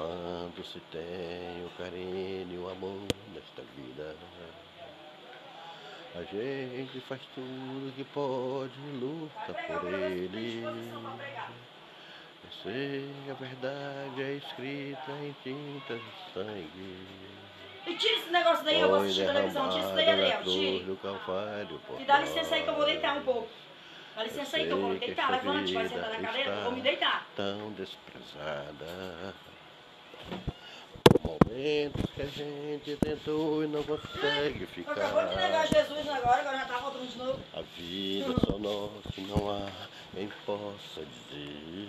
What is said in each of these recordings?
Quando se tem o carinho e o amor nesta vida, a gente faz tudo que pode, luta por ele. Eu sei a verdade é escrita em tinta de sangue. E tira esse negócio daí, eu vou assistir televisão. Tira isso daí, Calvário. por Me dá licença aí que eu vou deitar um pouco. Dá licença aí que eu vou deitar. Levante, vai sentar na cadeira. está Vou me deitar. tão desprezada. Momentos que a gente tentou e não consegue ficar. Acabou de negar Jesus agora, agora já tá voltando de novo. A vida só nossa não há quem possa dizer.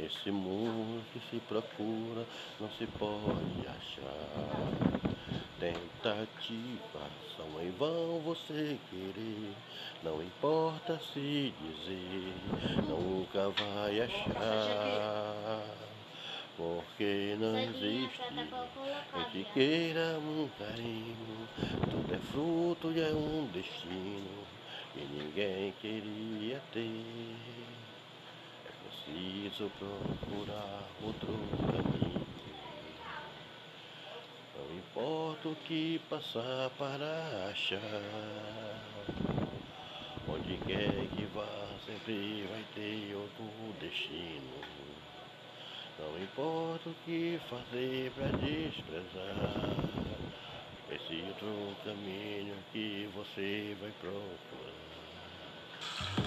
Esse mundo que se procura não se pode achar. Tentativas são em vão você querer. Não importa se dizer, nunca vai achar. Porque não existe quem te queira um carinho. Tudo é fruto e é um destino que ninguém queria ter. É preciso procurar outro caminho. Não importa o que passar para achar. Onde quer que vá, sempre vai ter outro destino. Não importa o que fazer para desprezar. Esse outro caminho que você vai procurar.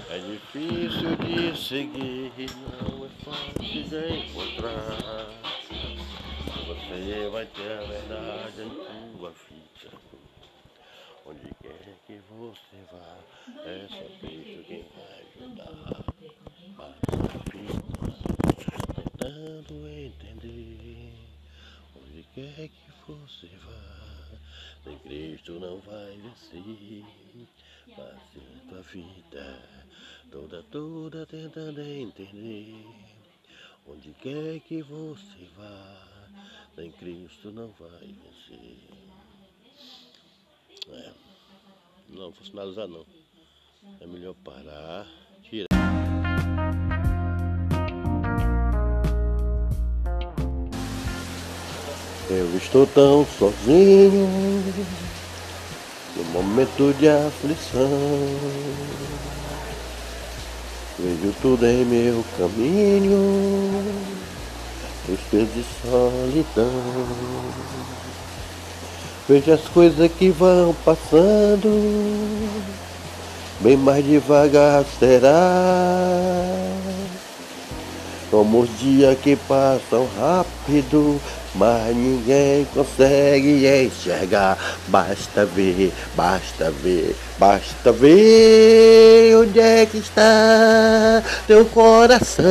É difícil de seguir, não é fácil de encontrar. Você vai ter a verdade em tua vida. Onde quer que você vá, é só Cristo quem vai ajudar. Vida tentando entender. Onde quer que você vá, sem Cristo não vai vencer. Passe a tua vida toda, toda tentando entender. Onde quer que você vá, sem Cristo não vai vencer. É. Não vou finalizar não. É melhor parar, Eu estou tão sozinho no momento de aflição. Vejo tudo em meu caminho, pesos de solidão. Vejo as coisas que vão passando, bem mais devagar será. Como os dias que passam rápido, mas ninguém consegue enxergar. Basta ver, basta ver, basta ver onde é que está teu coração.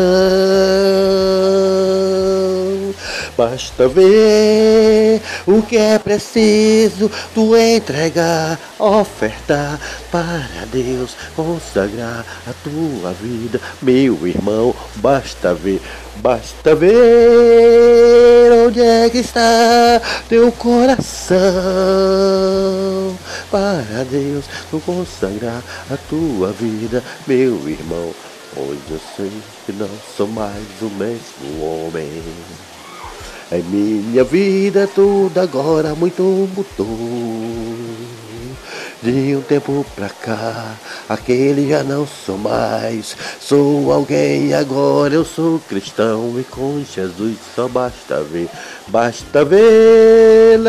Basta ver o que é preciso tu entregar, ofertar para Deus, consagrar a tua vida, meu irmão. Basta ver, basta ver onde é que está teu coração para Deus, tu consagrar a tua vida, meu irmão. Pois eu sei que não sou mais o mesmo homem. Em minha vida tudo agora muito mudou. De um tempo pra cá, aquele já não sou mais. Sou alguém agora, eu sou cristão e com Jesus só basta ver. Basta ver.